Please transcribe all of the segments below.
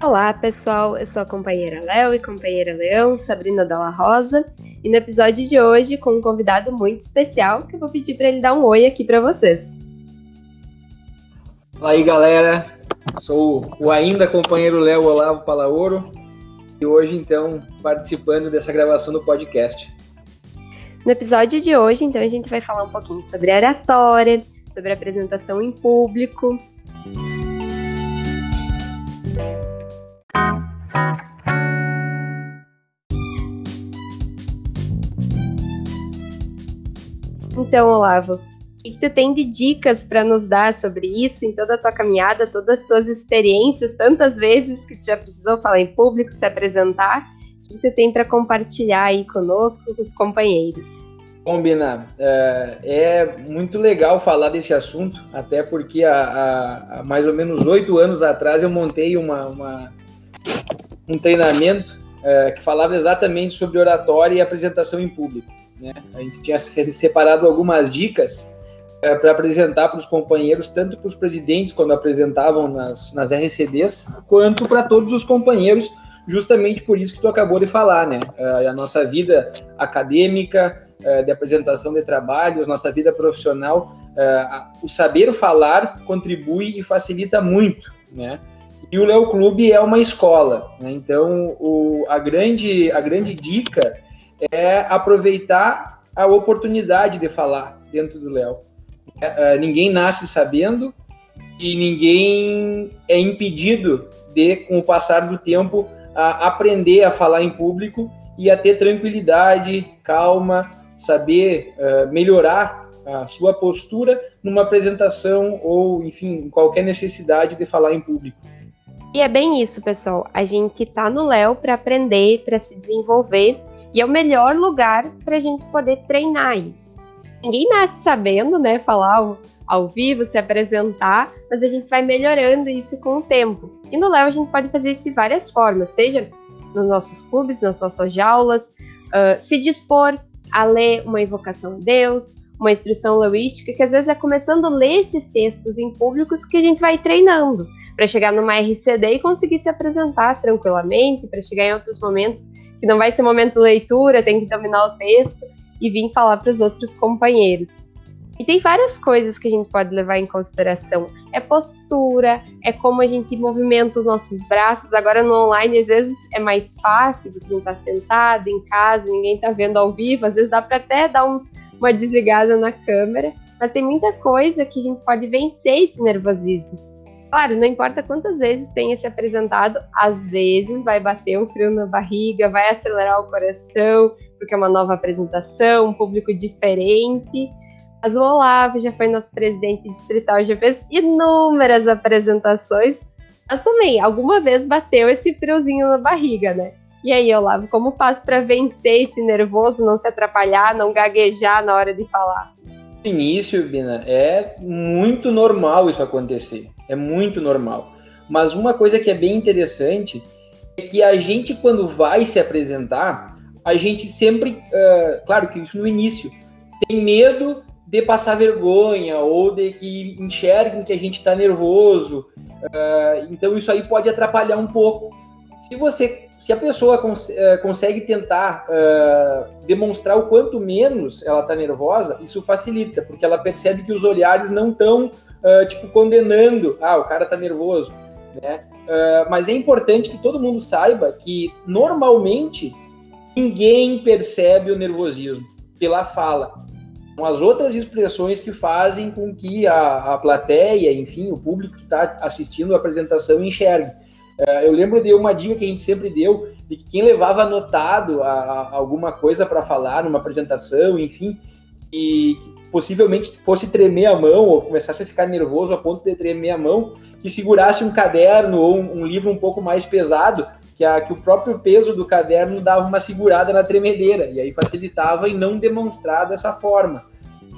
Olá, pessoal. Eu sou a companheira Léo e companheira Leão, Sabrina Dalla Rosa, e no episódio de hoje com um convidado muito especial que eu vou pedir para ele dar um oi aqui para vocês. Fala aí, galera. Sou o ainda companheiro Léo Olavo Palaoro e hoje então participando dessa gravação do podcast. No episódio de hoje, então, a gente vai falar um pouquinho sobre oratória, sobre apresentação em público, Então, Olavo, o que, que tu tem de dicas para nos dar sobre isso em toda a tua caminhada, todas as tuas experiências, tantas vezes que tu já precisou falar em público, se apresentar? O que tu tem para compartilhar aí conosco, com os companheiros? Combina. É, é, muito legal falar desse assunto, até porque há, há mais ou menos oito anos atrás eu montei uma, uma um treinamento é, que falava exatamente sobre oratória e apresentação em público. Né? A gente tinha separado algumas dicas é, para apresentar para os companheiros, tanto para os presidentes quando apresentavam nas, nas RCDs, quanto para todos os companheiros, justamente por isso que tu acabou de falar, né? É, a nossa vida acadêmica, é, de apresentação de trabalhos, nossa vida profissional, o saber falar contribui e facilita muito, né? E o Léo Clube é uma escola, né? então o, a, grande, a grande dica é aproveitar a oportunidade de falar dentro do Léo. É, é, ninguém nasce sabendo e ninguém é impedido de, com o passar do tempo, a aprender a falar em público e a ter tranquilidade, calma, saber uh, melhorar a sua postura numa apresentação ou, enfim, qualquer necessidade de falar em público. E é bem isso, pessoal. A gente tá no Léo para aprender, para se desenvolver e é o melhor lugar para a gente poder treinar isso. Ninguém nasce sabendo, né, falar ao, ao, vivo, se apresentar, mas a gente vai melhorando isso com o tempo. E no Léo a gente pode fazer isso de várias formas, seja nos nossos clubes, nas nossas jaulas, uh, se dispor a ler uma invocação a Deus, uma instrução leuística, que às vezes é começando a ler esses textos em públicos que a gente vai treinando para chegar numa RCD e conseguir se apresentar tranquilamente, para chegar em outros momentos que não vai ser momento de leitura, tem que dominar o texto e vir falar para os outros companheiros. E tem várias coisas que a gente pode levar em consideração. É postura, é como a gente movimenta os nossos braços. Agora no online, às vezes é mais fácil, porque a gente está sentado em casa, ninguém está vendo ao vivo. Às vezes dá para até dar um, uma desligada na câmera. Mas tem muita coisa que a gente pode vencer esse nervosismo. Claro, não importa quantas vezes tenha se apresentado, às vezes vai bater um frio na barriga, vai acelerar o coração, porque é uma nova apresentação, um público diferente. Mas o Olavo já foi nosso presidente distrital, já fez inúmeras apresentações, mas também alguma vez bateu esse friozinho na barriga, né? E aí, Olavo, como faz para vencer esse nervoso, não se atrapalhar, não gaguejar na hora de falar? Início, Bina, é muito normal isso acontecer. É muito normal. Mas uma coisa que é bem interessante é que a gente, quando vai se apresentar, a gente sempre, uh, claro que isso no início, tem medo de passar vergonha ou de que enxerguem que a gente está nervoso. Uh, então isso aí pode atrapalhar um pouco. Se você, se a pessoa cons uh, consegue tentar demonstrar o quanto menos ela está nervosa, isso facilita, porque ela percebe que os olhares não estão uh, tipo, condenando, ah, o cara tá nervoso, né? Uh, mas é importante que todo mundo saiba que, normalmente, ninguém percebe o nervosismo pela fala. São as outras expressões que fazem com que a, a plateia, enfim, o público que está assistindo a apresentação enxergue. Uh, eu lembro de uma dica que a gente sempre deu, de que quem levava anotado a, a alguma coisa para falar numa apresentação, enfim, e possivelmente fosse tremer a mão ou começasse a ficar nervoso a ponto de tremer a mão, que segurasse um caderno ou um, um livro um pouco mais pesado, que, a, que o próprio peso do caderno dava uma segurada na tremedeira, e aí facilitava em não demonstrar dessa forma.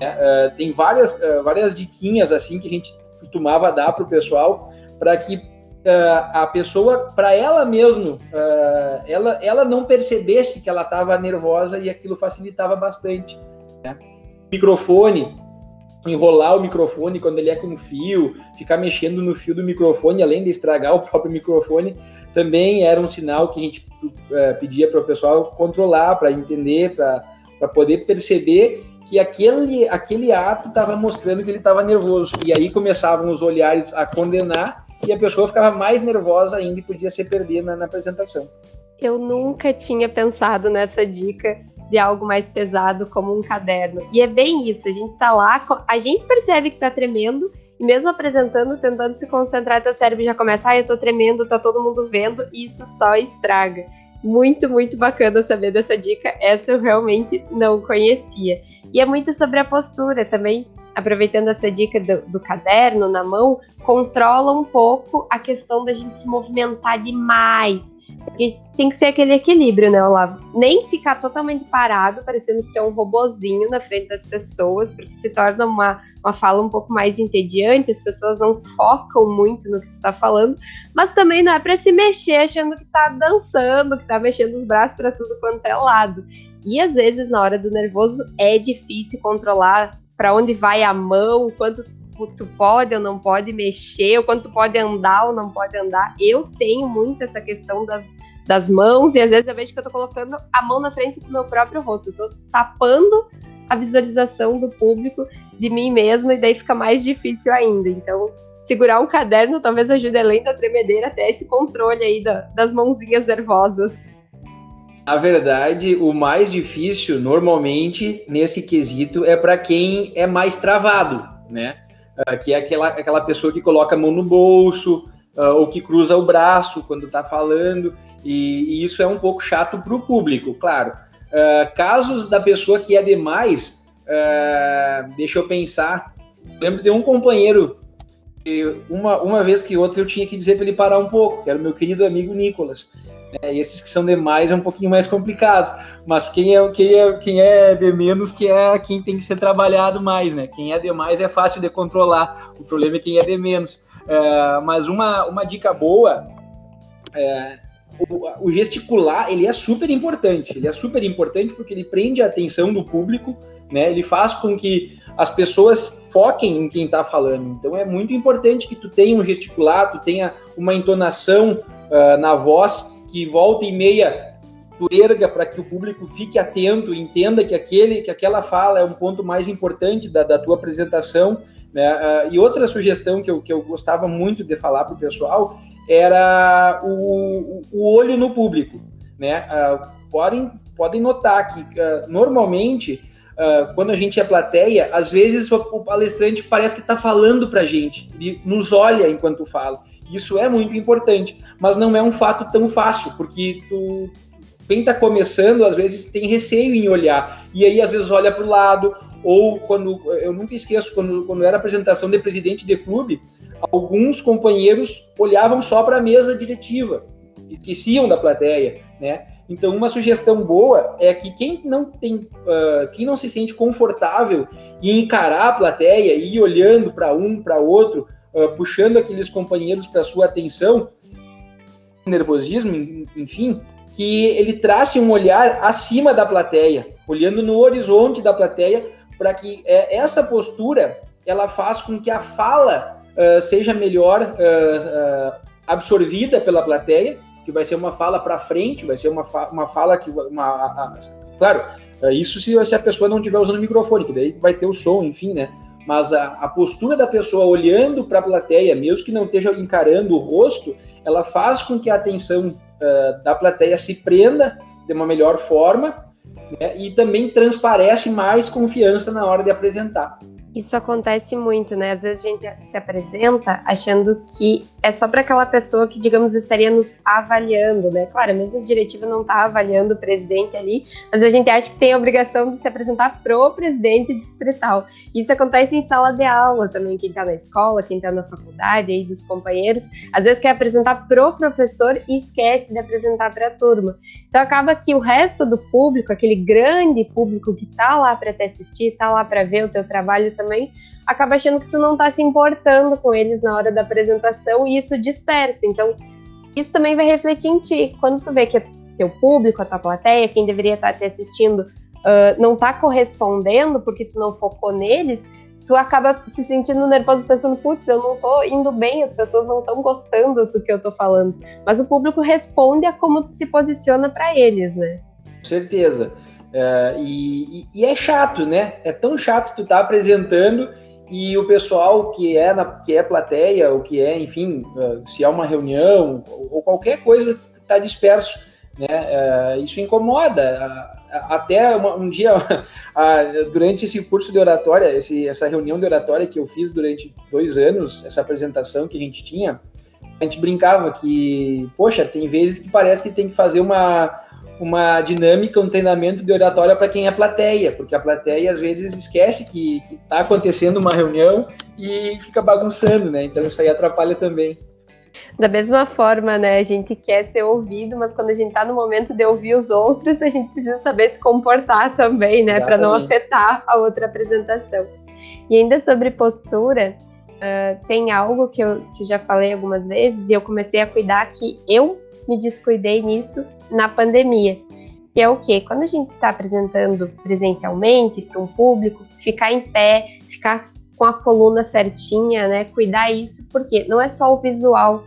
É, uh, tem várias, uh, várias diquinhas assim que a gente costumava dar para o pessoal para que a pessoa, para ela mesmo, ela, ela não percebesse que ela estava nervosa e aquilo facilitava bastante. Né? microfone enrolar o microfone quando ele é com fio, ficar mexendo no fio do microfone, além de estragar o próprio microfone, também era um sinal que a gente é, pedia para o pessoal controlar, para entender, para poder perceber que aquele, aquele ato estava mostrando que ele estava nervoso. E aí começavam os olhares a condenar e a pessoa ficava mais nervosa ainda e podia se perder na, na apresentação. Eu nunca tinha pensado nessa dica de algo mais pesado como um caderno. E é bem isso, a gente tá lá, a gente percebe que tá tremendo, e mesmo apresentando, tentando se concentrar, teu cérebro já começa, ah, eu tô tremendo, tá todo mundo vendo, e isso só estraga. Muito, muito bacana saber dessa dica, essa eu realmente não conhecia. E é muito sobre a postura também, aproveitando essa dica do, do caderno na mão, controla um pouco a questão da gente se movimentar demais porque tem que ser aquele equilíbrio, né, Olavo? Nem ficar totalmente parado, parecendo que tem um robozinho na frente das pessoas, porque se torna uma, uma fala um pouco mais entediante, as pessoas não focam muito no que tu tá falando, mas também não é para se mexer achando que tá dançando, que tá mexendo os braços para tudo quanto é lado. E às vezes, na hora do nervoso, é difícil controlar para onde vai a mão, quanto tu pode ou não pode mexer, ou quanto tu pode andar ou não pode andar. Eu tenho muito essa questão das, das mãos, e às vezes eu vejo que eu tô colocando a mão na frente do meu próprio rosto, eu tô tapando a visualização do público de mim mesmo, e daí fica mais difícil ainda. Então, segurar um caderno talvez ajude além da tremedeira até esse controle aí da, das mãozinhas nervosas. Na verdade, o mais difícil, normalmente, nesse quesito, é para quem é mais travado, né? uh, que é aquela, aquela pessoa que coloca a mão no bolso uh, ou que cruza o braço quando está falando, e, e, isso é um pouco chato para o público, claro. Uh, casos da pessoa que é demais, deixa eu pensar. Lembro de um companheiro uma, uma vez que outra eu tinha que dizer para ele parar um pouco, que era o meu querido amigo Nicolas. É, e esses que são demais é um pouquinho mais complicado. Mas quem é, quem, é, quem é de menos que é quem tem que ser trabalhado mais, né? Quem é de mais é fácil de controlar. O problema é quem é de menos. É, mas uma, uma dica boa é, o, o, gesticular ele é super importante. Ele é super importante porque ele prende a atenção do público, né? Ele faz com que as pessoas foquem em quem está falando. Então é muito importante que tu tenha um gesticular, tu tenha uma entonação uh, na voz que volta e meia tu erga para que o público fique atento, entenda que aquele, que aquela fala é um ponto mais importante da, da tua apresentação. Né? Uh, e outra sugestão que eu, que eu gostava muito de falar para o pessoal era o, o olho no público. Né? Uh, podem, podem notar que uh, normalmente quando a gente é plateia, às vezes o, o palestrante parece que está falando para a gente, ele nos olha enquanto fala. Isso é muito importante, mas não é um fato tão fácil, porque tu, quem está começando, às vezes, tem receio em olhar, e aí às vezes olha para o lado, ou quando, eu nunca esqueço, quando, quando era apresentação de presidente de clube, alguns companheiros olhavam só para a mesa diretiva, esqueciam da plateia, né? Então, uma sugestão boa é que quem não tem, uh, quem não se sente confortável em encarar a plateia e ir olhando para um, para outro, uh, puxando aqueles companheiros para sua atenção, nervosismo, enfim, que ele trace um olhar acima da plateia, olhando no horizonte da plateia, para que é, essa postura ela faz com que a fala uh, seja melhor uh, absorvida pela plateia, que vai ser uma fala para frente, vai ser uma, fa uma fala que. Uma, a, a, claro, isso se, se a pessoa não estiver usando o microfone, que daí vai ter o som, enfim, né? Mas a, a postura da pessoa olhando para a plateia, mesmo que não esteja encarando o rosto, ela faz com que a atenção uh, da plateia se prenda de uma melhor forma né, e também transparece mais confiança na hora de apresentar. Isso acontece muito, né? Às vezes a gente se apresenta achando que é só para aquela pessoa que, digamos, estaria nos avaliando, né? Claro, a mesa diretiva não está avaliando o presidente ali, mas a gente acha que tem a obrigação de se apresentar pro presidente distrital. Isso acontece em sala de aula também, quem está na escola, quem está na faculdade, aí dos companheiros, às vezes quer apresentar pro professor e esquece de apresentar para a turma. Então acaba que o resto do público, aquele grande público que está lá para te assistir, está lá para ver o teu trabalho também, acaba achando que tu não está se importando com eles na hora da apresentação e isso dispersa. Então, isso também vai refletir em ti. Quando tu vê que teu público, a tua plateia, quem deveria estar tá te assistindo, uh, não está correspondendo porque tu não focou neles, tu acaba se sentindo nervoso pensando, putz, eu não tô indo bem, as pessoas não estão gostando do que eu tô falando. Mas o público responde a como tu se posiciona para eles, né? Com certeza. É, e, e, é chato, né? É tão chato tu tá apresentando e o pessoal que é na que é plateia ou que é, enfim, é, se é uma reunião ou qualquer coisa está disperso, né? É, isso incomoda até um dia, durante esse curso de oratória, esse, essa reunião de oratória que eu fiz durante dois anos, essa apresentação que a gente tinha, a gente brincava que, poxa, tem vezes que parece que tem que fazer uma, uma dinâmica, um treinamento de oratória para quem é plateia, porque a plateia às vezes esquece que está acontecendo uma reunião e fica bagunçando, né? Então isso aí atrapalha também. Da mesma forma, né, a gente quer ser ouvido, mas quando a gente está no momento de ouvir os outros, a gente precisa saber se comportar também, né, para não afetar a outra apresentação. E ainda sobre postura, uh, tem algo que eu que já falei algumas vezes e eu comecei a cuidar que eu me descuidei nisso na pandemia. Que é o quê? Quando a gente está apresentando presencialmente para um público, ficar em pé, ficar com a coluna certinha, né? Cuidar isso, porque não é só o visual.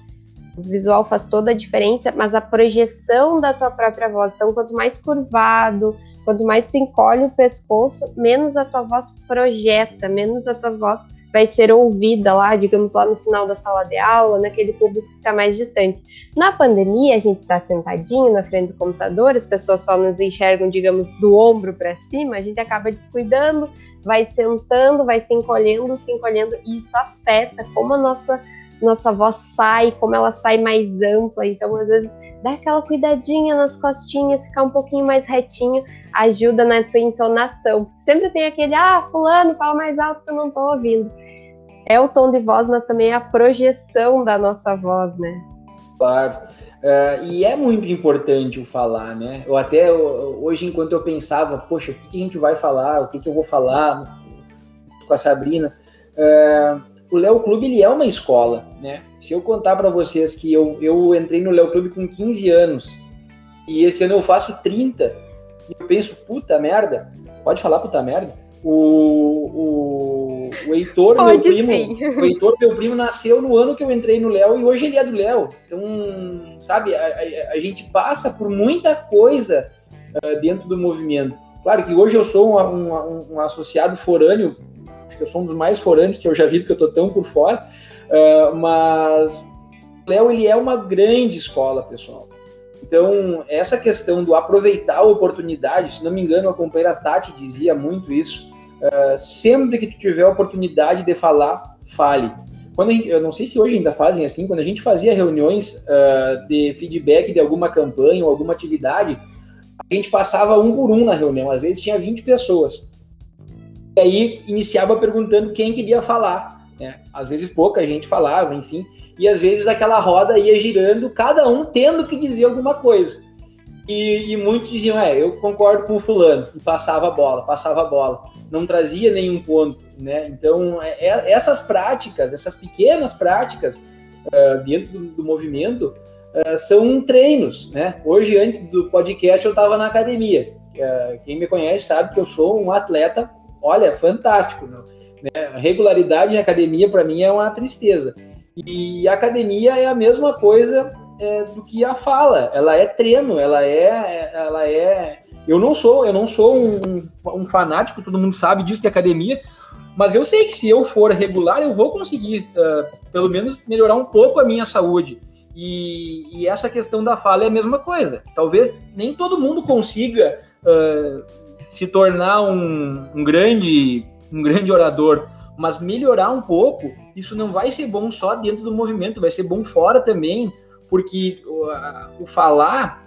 O visual faz toda a diferença, mas a projeção da tua própria voz. Então, quanto mais curvado, quanto mais tu encolhe o pescoço, menos a tua voz projeta, menos a tua voz vai ser ouvida lá, digamos, lá no final da sala de aula, naquele público que está mais distante. Na pandemia, a gente está sentadinho na frente do computador, as pessoas só nos enxergam, digamos, do ombro para cima, a gente acaba descuidando, vai sentando, vai se encolhendo, se encolhendo, e isso afeta como a nossa nossa voz sai, como ela sai mais ampla. Então, às vezes, dá aquela cuidadinha nas costinhas, ficar um pouquinho mais retinho, ajuda na tua entonação. Sempre tem aquele, ah, fulano, fala mais alto que eu não tô ouvindo. É o tom de voz, mas também é a projeção da nossa voz, né? Claro. Uh, e é muito importante o falar, né? Eu até hoje, enquanto eu pensava, poxa, o que, que a gente vai falar, o que, que eu vou falar com a Sabrina, uh, o Léo Clube ele é uma escola, né? Se eu contar para vocês que eu, eu entrei no Léo Clube com 15 anos e esse ano eu faço 30, eu penso, puta merda, pode falar puta merda? O, o, o Heitor, pode meu primo, sim. o Heitor, meu primo, nasceu no ano que eu entrei no Léo e hoje ele é do Léo. Então, sabe, a, a, a gente passa por muita coisa uh, dentro do movimento. Claro que hoje eu sou um, um, um associado forâneo, acho que eu sou um dos mais forâneos que eu já vi, porque eu tô tão por fora, uh, mas o Léo, ele é uma grande escola, pessoal. Então, essa questão do aproveitar a oportunidade, se não me engano, a companheira Tati dizia muito isso, uh, sempre que tu tiver a oportunidade de falar, fale. Quando gente, eu não sei se hoje ainda fazem assim, quando a gente fazia reuniões uh, de feedback de alguma campanha ou alguma atividade, a gente passava um por um na reunião, às vezes tinha 20 pessoas. E aí iniciava perguntando quem queria falar. Né? Às vezes pouca gente falava, enfim e às vezes aquela roda ia girando, cada um tendo que dizer alguma coisa. E, e, muitos diziam, é, eu concordo com o fulano, e passava a bola, passava a bola, não trazia nenhum ponto, né? Então, é, é, essas práticas, essas pequenas práticas uh, dentro do, do movimento uh, são treinos, né? Hoje, antes do podcast, eu estava na academia. Uh, quem me conhece sabe que eu sou um atleta, olha, fantástico, né? regularidade em academia, para mim, é uma tristeza. E a academia é a mesma coisa é, do que a fala. Ela é treino, ela é, ela é. Eu não sou, eu não sou um, um fanático, todo mundo sabe disso de academia, mas eu sei que se eu for regular, eu vou conseguir, uh, pelo menos, melhorar um pouco a minha saúde. E, e, essa questão da fala é a mesma coisa. Talvez nem todo mundo consiga uh, se tornar um, um, grande, um grande orador, mas melhorar um pouco, isso não vai ser bom só dentro do movimento, vai ser bom fora também, porque o, o falar,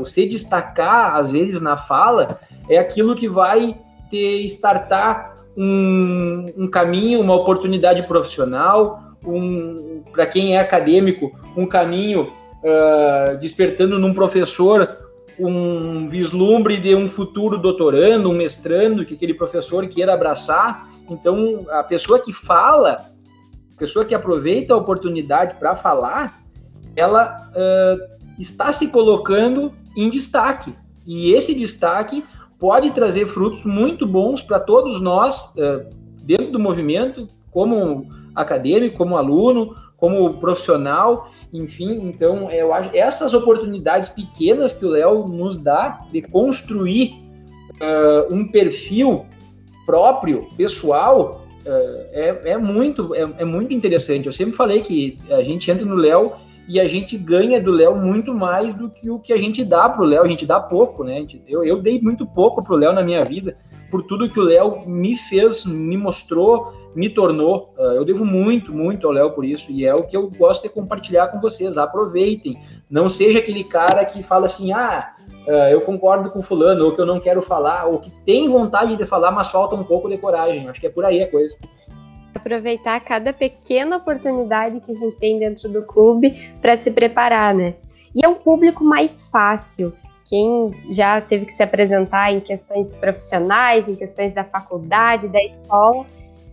o se destacar, às vezes, na fala, é aquilo que vai ter, startar um, um caminho, uma oportunidade profissional, um, para quem é acadêmico, um caminho uh, despertando num professor um vislumbre de um futuro doutorando, um mestrando, que aquele professor queira abraçar. Então, a pessoa que fala, a pessoa que aproveita a oportunidade para falar, ela uh, está se colocando em destaque. E esse destaque pode trazer frutos muito bons para todos nós, uh, dentro do movimento, como acadêmico, como aluno, como profissional, enfim, então eu acho essas oportunidades pequenas que o Léo nos dá de construir uh, um perfil próprio, pessoal, uh, é, é, muito é, é, muito interessante. Eu sempre falei que a gente entra no Léo e a gente ganha do Léo muito mais do que o que a gente dá para o Léo. A gente dá pouco, né? Eu, eu dei muito pouco para o Léo na minha vida por tudo que o Léo me fez, me mostrou, me tornou. Uh, eu devo muito, muito ao Léo por isso, e é o que eu gosto de compartilhar com vocês. Aproveitem. Não seja aquele cara que fala assim, ah, uh, eu concordo com fulano, ou que eu não quero falar, ou que tem vontade de falar, mas falta um pouco de coragem. Acho que é por aí a coisa. Aproveitar cada pequena oportunidade que a gente tem dentro do clube para se preparar, né? E é um público mais fácil quem já teve que se apresentar em questões profissionais, em questões da faculdade, da escola,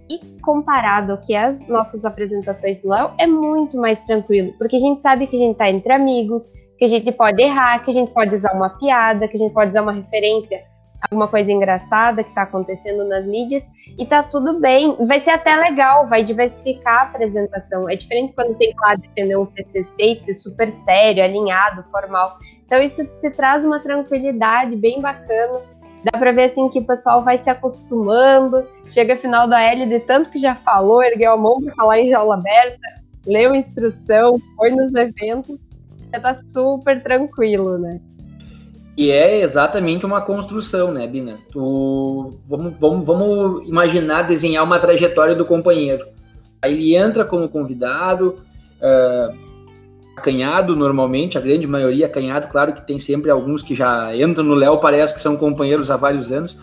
e comparado ao que as nossas apresentações do Léo, é muito mais tranquilo, porque a gente sabe que a gente está entre amigos, que a gente pode errar, que a gente pode usar uma piada, que a gente pode usar uma referência alguma coisa engraçada que está acontecendo nas mídias e tá tudo bem. Vai ser até legal, vai diversificar a apresentação. É diferente quando tem que lá defender um TCC e ser super sério, alinhado, formal. Então isso te traz uma tranquilidade bem bacana. Dá para ver assim que o pessoal vai se acostumando. Chega final da L de tanto que já falou, ergueu a mão para falar em jaula aberta, leu instrução, foi nos eventos, já tá super tranquilo, né? E é exatamente uma construção, né, Bina? Tu, vamos, vamos, vamos imaginar desenhar uma trajetória do companheiro. Aí ele entra como convidado, uh, acanhado normalmente, a grande maioria acanhado, claro que tem sempre alguns que já entram no Léo, parece que são companheiros há vários anos,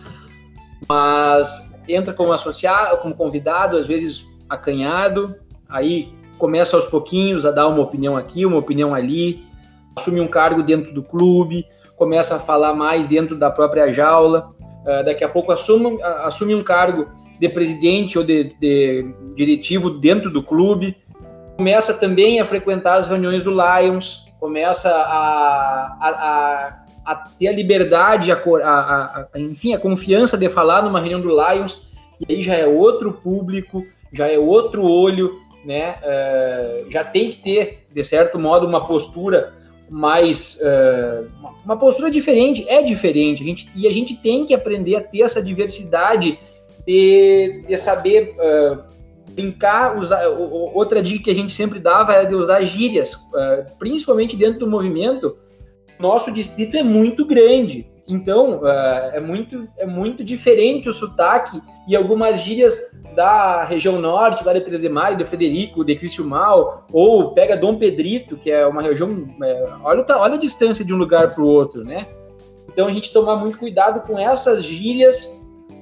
mas entra como associado, como convidado, às vezes acanhado, aí começa aos pouquinhos a dar uma opinião aqui, uma opinião ali, assume um cargo dentro do clube, começa a falar mais dentro da própria jaula, uh, daqui a pouco assume, assume um cargo de presidente ou de, de, diretivo dentro do clube, começa também a frequentar as reuniões do Lions, começa a, a, a, a ter a liberdade, a, enfim, a confiança de falar numa reunião do Lions, que aí já é outro público, já é outro olho, né? Uh, já tem que ter, de certo modo, uma postura mais uh, uma postura diferente, é diferente, a gente, e a gente tem que aprender a ter essa diversidade de, de saber uh, brincar, usar, outra dica que a gente sempre dava era de usar gírias, uh, principalmente dentro do movimento, nosso distrito é muito grande, então uh, é, muito, é muito diferente o sotaque e algumas gírias da região norte, lá de 3 de Maio, de Frederico, de Criciúmal, ou pega Dom Pedrito, que é uma região. É, olha, olha a distância de um lugar para o outro, né? Então a gente tomar muito cuidado com essas gírias,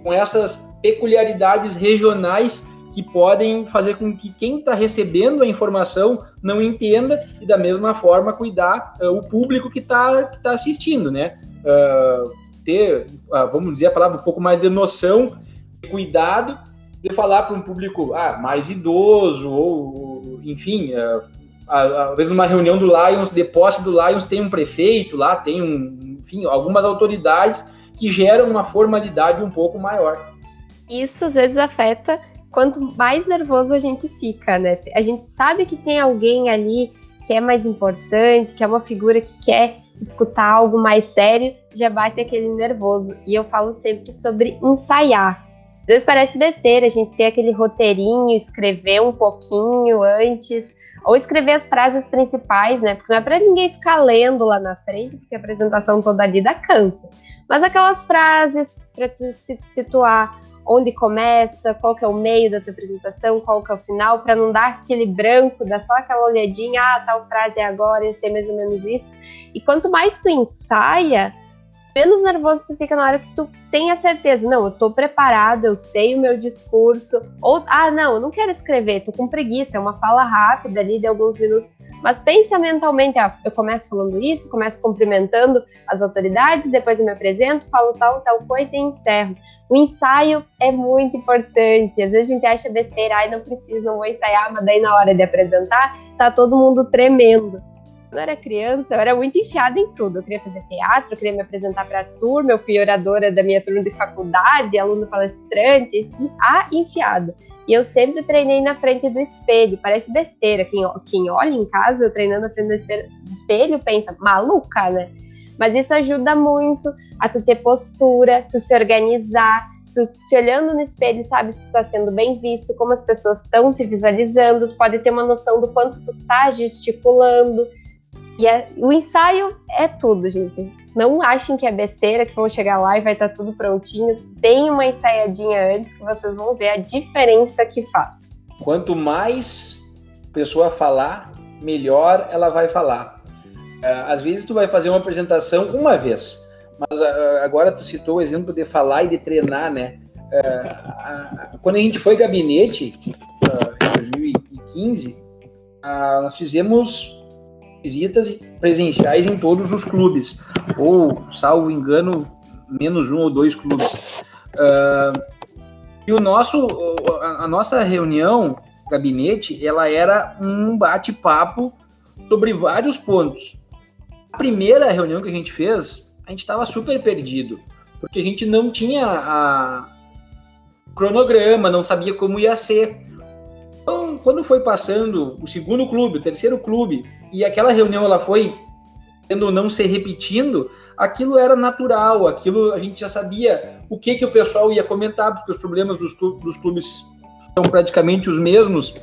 com essas peculiaridades regionais que podem fazer com que quem está recebendo a informação não entenda e da mesma forma cuidar uh, o público que está que tá assistindo, né? Uh, ter, uh, vamos dizer a palavra, um pouco mais de noção, de cuidado de falar para um público ah, mais idoso, ou, enfim, uh, às vezes numa reunião do Lions, de posse do Lions, tem um prefeito lá, tem um, enfim, algumas autoridades que geram uma formalidade um pouco maior. Isso às vezes afeta quanto mais nervoso a gente fica, né? A gente sabe que tem alguém ali que é mais importante, que é uma figura que quer escutar algo mais sério, já bate aquele nervoso. E eu falo sempre sobre ensaiar. Às vezes parece besteira a gente ter aquele roteirinho, escrever um pouquinho antes, ou escrever as frases principais, né? Porque não é para ninguém ficar lendo lá na frente, porque a apresentação toda ali dá cansa. Mas aquelas frases para tu se situar onde começa, qual que é o meio da tua apresentação, qual que é o final, para não dar aquele branco, dar só aquela olhadinha, ah, tal frase é agora, eu sei mais ou menos isso. E quanto mais tu ensaia, menos nervoso tu fica na hora que tu tem a certeza, não, eu tô preparado, eu sei o meu discurso, ou, ah, não, eu não quero escrever, tô com preguiça, é uma fala rápida ali de alguns minutos, mas pensa mentalmente, ah, eu começo falando isso, começo cumprimentando as autoridades, depois eu me apresento, falo tal, tal coisa e encerro. O ensaio é muito importante, às vezes a gente acha besteira, ai, não preciso, não vou ensaiar, mas daí na hora de apresentar, tá todo mundo tremendo. Eu era criança, eu era muito enfiada em tudo. Eu queria fazer teatro, eu queria me apresentar para a turma, eu fui oradora da minha turma de faculdade, aluna palestrante, e a enfiada. E eu sempre treinei na frente do espelho. Parece besteira. Quem, quem olha em casa, eu treinando na frente do espelho, espelho, pensa, maluca, né? Mas isso ajuda muito a tu ter postura, tu se organizar, tu se olhando no espelho, sabe se tu tá sendo bem visto, como as pessoas estão te visualizando, tu pode ter uma noção do quanto tu tá gesticulando. E é, o ensaio é tudo, gente. Não achem que é besteira, que vão chegar lá e vai estar tá tudo prontinho. Tem uma ensaiadinha antes que vocês vão ver a diferença que faz. Quanto mais pessoa falar, melhor ela vai falar. É, às vezes tu vai fazer uma apresentação uma vez, mas agora tu citou o exemplo de falar e de treinar, né? É, quando a gente foi gabinete, em 2015, nós fizemos visitas presenciais em todos os clubes, ou, salvo engano, menos um ou dois clubes. Uh, e o nosso, a nossa reunião, gabinete, ela era um bate-papo sobre vários pontos. A primeira reunião que a gente fez, a gente estava super perdido, porque a gente não tinha a cronograma, não sabia como ia ser. Então, quando foi passando o segundo clube, o terceiro clube, e aquela reunião ela foi tendo não se repetindo, aquilo era natural, aquilo a gente já sabia o que que o pessoal ia comentar, porque os problemas dos, dos clubes são praticamente os mesmos,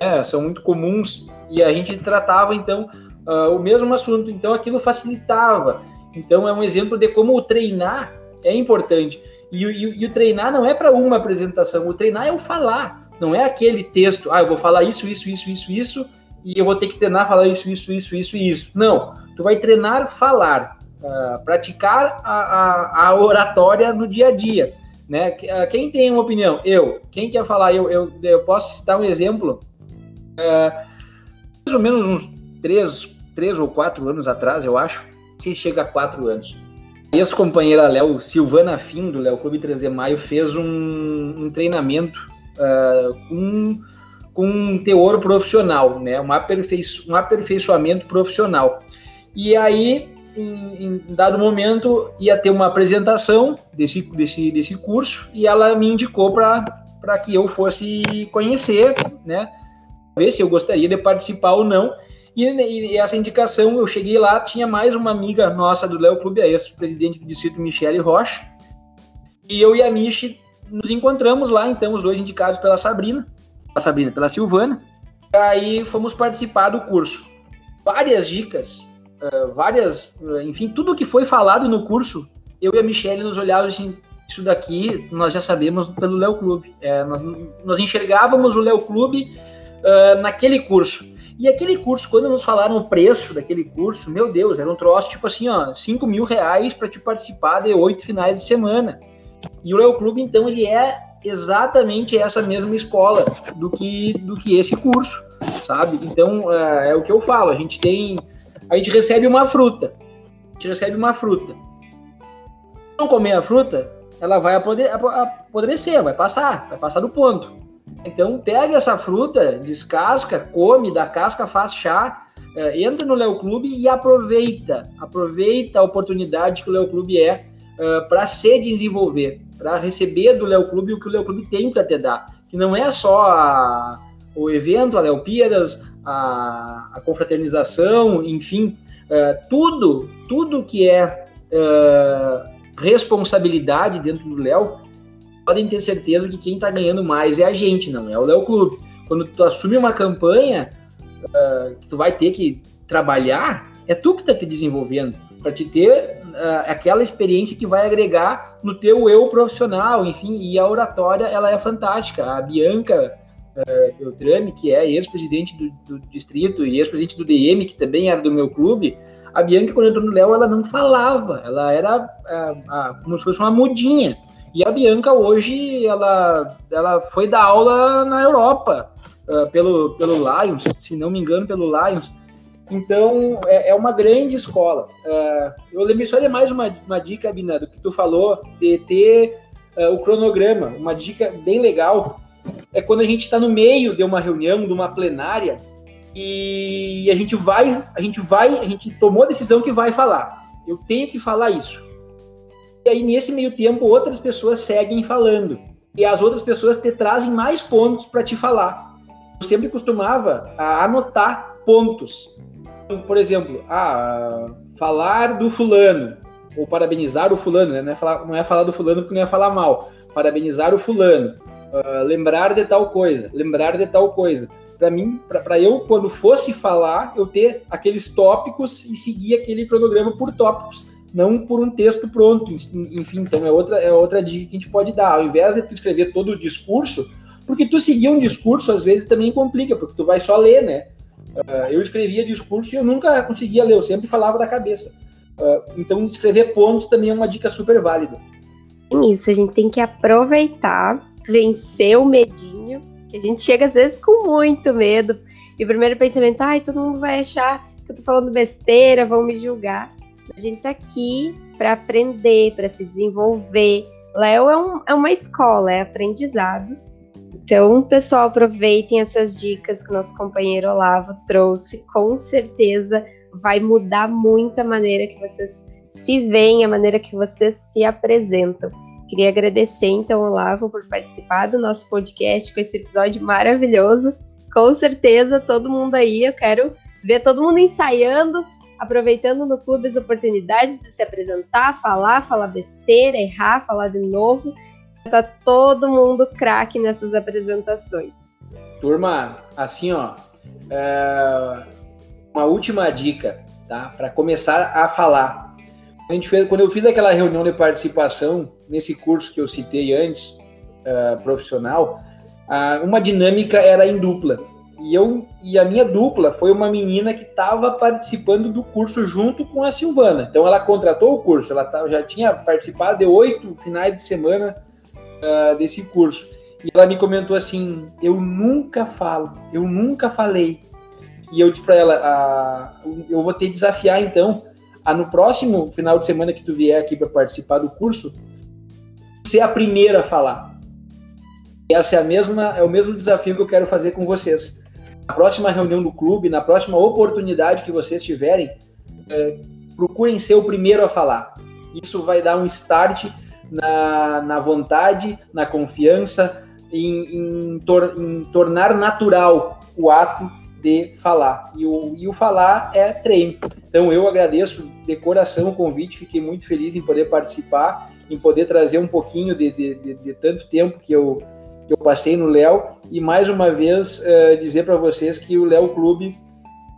né, são muito comuns, e a gente tratava então uh, o mesmo assunto, então aquilo facilitava. Então é um exemplo de como o treinar é importante. E, e, e o treinar não é para uma apresentação, o treinar é o falar. Não é aquele texto, ah, eu vou falar isso, isso, isso, isso, isso, e eu vou ter que treinar falar isso, isso, isso, isso e isso. Não, tu vai treinar falar, uh, praticar a, a, a, oratória no dia a dia. Né? Ah, quem tem uma opinião? Eu. Quem quer falar? Eu, eu, eu posso citar um exemplo. Uh, mais ou menos uns três, três ou quatro anos atrás, eu acho. Não sei se chega a quatro anos. Ex-companheira Léo, Silvana Fim, do Léo Clube 3 de Maio, fez um, um treinamento uh, com, com um teor profissional, né? um, aperfeiço, um aperfeiçoamento profissional. E aí, em, em, dado momento, ia ter uma apresentação desse, desse, desse curso e ela me indicou para que eu fosse conhecer, né? Ver se eu gostaria de participar ou não. E, e, essa indicação, eu cheguei lá, tinha mais uma amiga nossa do Léo Clube, a ex-presidente do distrito, Michele Rocha, e eu e a Michi nos encontramos lá, então, os dois indicados pela Sabrina, a Sabrina pela Silvana, aí fomos participar do curso. Várias dicas, uh, várias, uh, enfim, tudo que foi falado no curso, eu e a Michelle nos olhávamos assim, isso daqui nós já sabemos pelo Léo Clube. É, nós, nós, enxergávamos o Léo Clube uh, naquele curso. E aquele curso, quando nos falaram o preço daquele curso, meu Deus, era um troço tipo assim, ó, 5 mil reais para te participar de oito finais de semana. E o Léo Clube, então, ele é exatamente essa mesma escola do que, do que esse curso, sabe? Então, é, é o que eu falo, a gente tem... A gente recebe uma fruta. A gente recebe uma fruta. Se não comer a fruta, ela vai apodrecer, vai passar, vai passar do ponto. Então, pega essa fruta, descasca, come, da casca, faz chá, é, entra no Léo Clube e aproveita. Aproveita a oportunidade que o Léo Clube é para se desenvolver, para receber do Léo Clube o que o Léo Clube tem para te dar. Que não é só a, o evento, a Léopiadas, a, a confraternização, enfim, uh, tudo, tudo que é uh, responsabilidade dentro do Léo, podem ter certeza que quem está ganhando mais é a gente, não é o Léo Clube. Quando tu assume uma campanha uh, que tu vai ter que trabalhar, é tu que está te desenvolvendo para te ter uh, aquela experiência que vai agregar no teu eu profissional, enfim, e a oratória ela é fantástica. A Bianca uh, Beltrame, que é ex-presidente do, do, distrito e ex-presidente do DM, que também era do meu clube, a Bianca, quando entrou no Léo, ela não falava, ela era uh, como se fosse uma mudinha. E a Bianca hoje, ela, ela foi dar aula na Europa, pelo, pelo Lions, se não me engano, pelo Lions, então, é, é uma grande escola. Uh, eu lembrei só de mais uma, uma dica, Bina, do que tu falou, de ter uh, o cronograma. Uma dica bem legal é quando a gente está no meio de uma reunião, de uma plenária, e a gente vai, a gente vai, a gente tomou a decisão que vai falar. Eu tenho que falar isso. E aí, nesse meio tempo, outras pessoas seguem falando. E as outras pessoas te trazem mais pontos para te falar. Eu sempre costumava anotar pontos. Por exemplo, ah, falar do fulano, ou parabenizar o fulano, né? não, é falar, não é falar do fulano porque não é falar mal. Parabenizar o fulano, uh, lembrar de tal coisa, lembrar de tal coisa para mim, para eu, quando fosse falar, eu ter aqueles tópicos e seguir aquele cronograma por tópicos, não por um texto pronto. Enfim, então é outra, é outra dica que a gente pode dar. Ao invés de tu escrever todo o discurso, porque tu seguir um discurso às vezes também complica, porque tu vai só ler, né? Uh, eu escrevia discurso e eu nunca conseguia ler, eu sempre falava da cabeça. Uh, então, escrever pontos também é uma dica super válida. Isso, a gente tem que aproveitar, vencer o medinho que a gente chega às vezes com muito medo. E o primeiro pensamento, ai, todo mundo vai achar que eu tô falando besteira, vão me julgar. A gente tá aqui para aprender, para se desenvolver. Léo é, um, é uma escola, é aprendizado. Então, pessoal, aproveitem essas dicas que nosso companheiro Olavo trouxe. Com certeza vai mudar muito a maneira que vocês se veem, a maneira que vocês se apresentam. Queria agradecer, então, Olavo, por participar do nosso podcast com esse episódio maravilhoso. Com certeza, todo mundo aí, eu quero ver todo mundo ensaiando, aproveitando no clube as oportunidades de se apresentar, falar, falar besteira, errar, falar de novo. Tá todo mundo craque nessas apresentações. Turma, assim, ó, é... uma última dica, tá? Para começar a falar a gente fez, quando eu fiz aquela reunião de participação nesse curso que eu citei antes, uh, profissional, uma dinâmica era em dupla. E eu e a minha dupla foi uma menina que estava participando do curso junto com a Silvana. Então ela contratou o curso, ela tá, já tinha participado de oito finais de semana uh, desse curso. E ela me comentou assim: eu nunca falo, eu nunca falei. E eu disse para ela: eu vou te desafiar então a no próximo final de semana que tu vier aqui para participar do curso, ser a primeira a falar. Essa é a mesma é o mesmo desafio que eu quero fazer com vocês. Na próxima reunião do clube, na próxima oportunidade que vocês tiverem, é, procurem ser o primeiro a falar. Isso vai dar um start na, na vontade, na confiança, em, em, tor em tornar natural o ato de falar. E o, e o falar é treino. Então eu agradeço de coração o convite, fiquei muito feliz em poder participar, em poder trazer um pouquinho de, de, de, de tanto tempo que eu, que eu passei no Léo e mais uma vez uh, dizer para vocês que o Léo Clube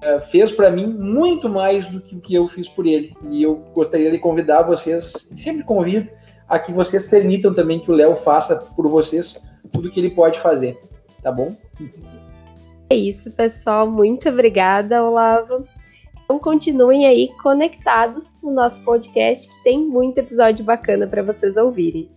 uh, fez para mim muito mais do que o que eu fiz por ele. E eu gostaria de convidar vocês, sempre convido, a que vocês permitam também que o Léo faça por vocês tudo que ele pode fazer. Tá bom? É isso, pessoal. Muito obrigada, Olavo. Então continuem aí conectados no nosso podcast, que tem muito episódio bacana para vocês ouvirem.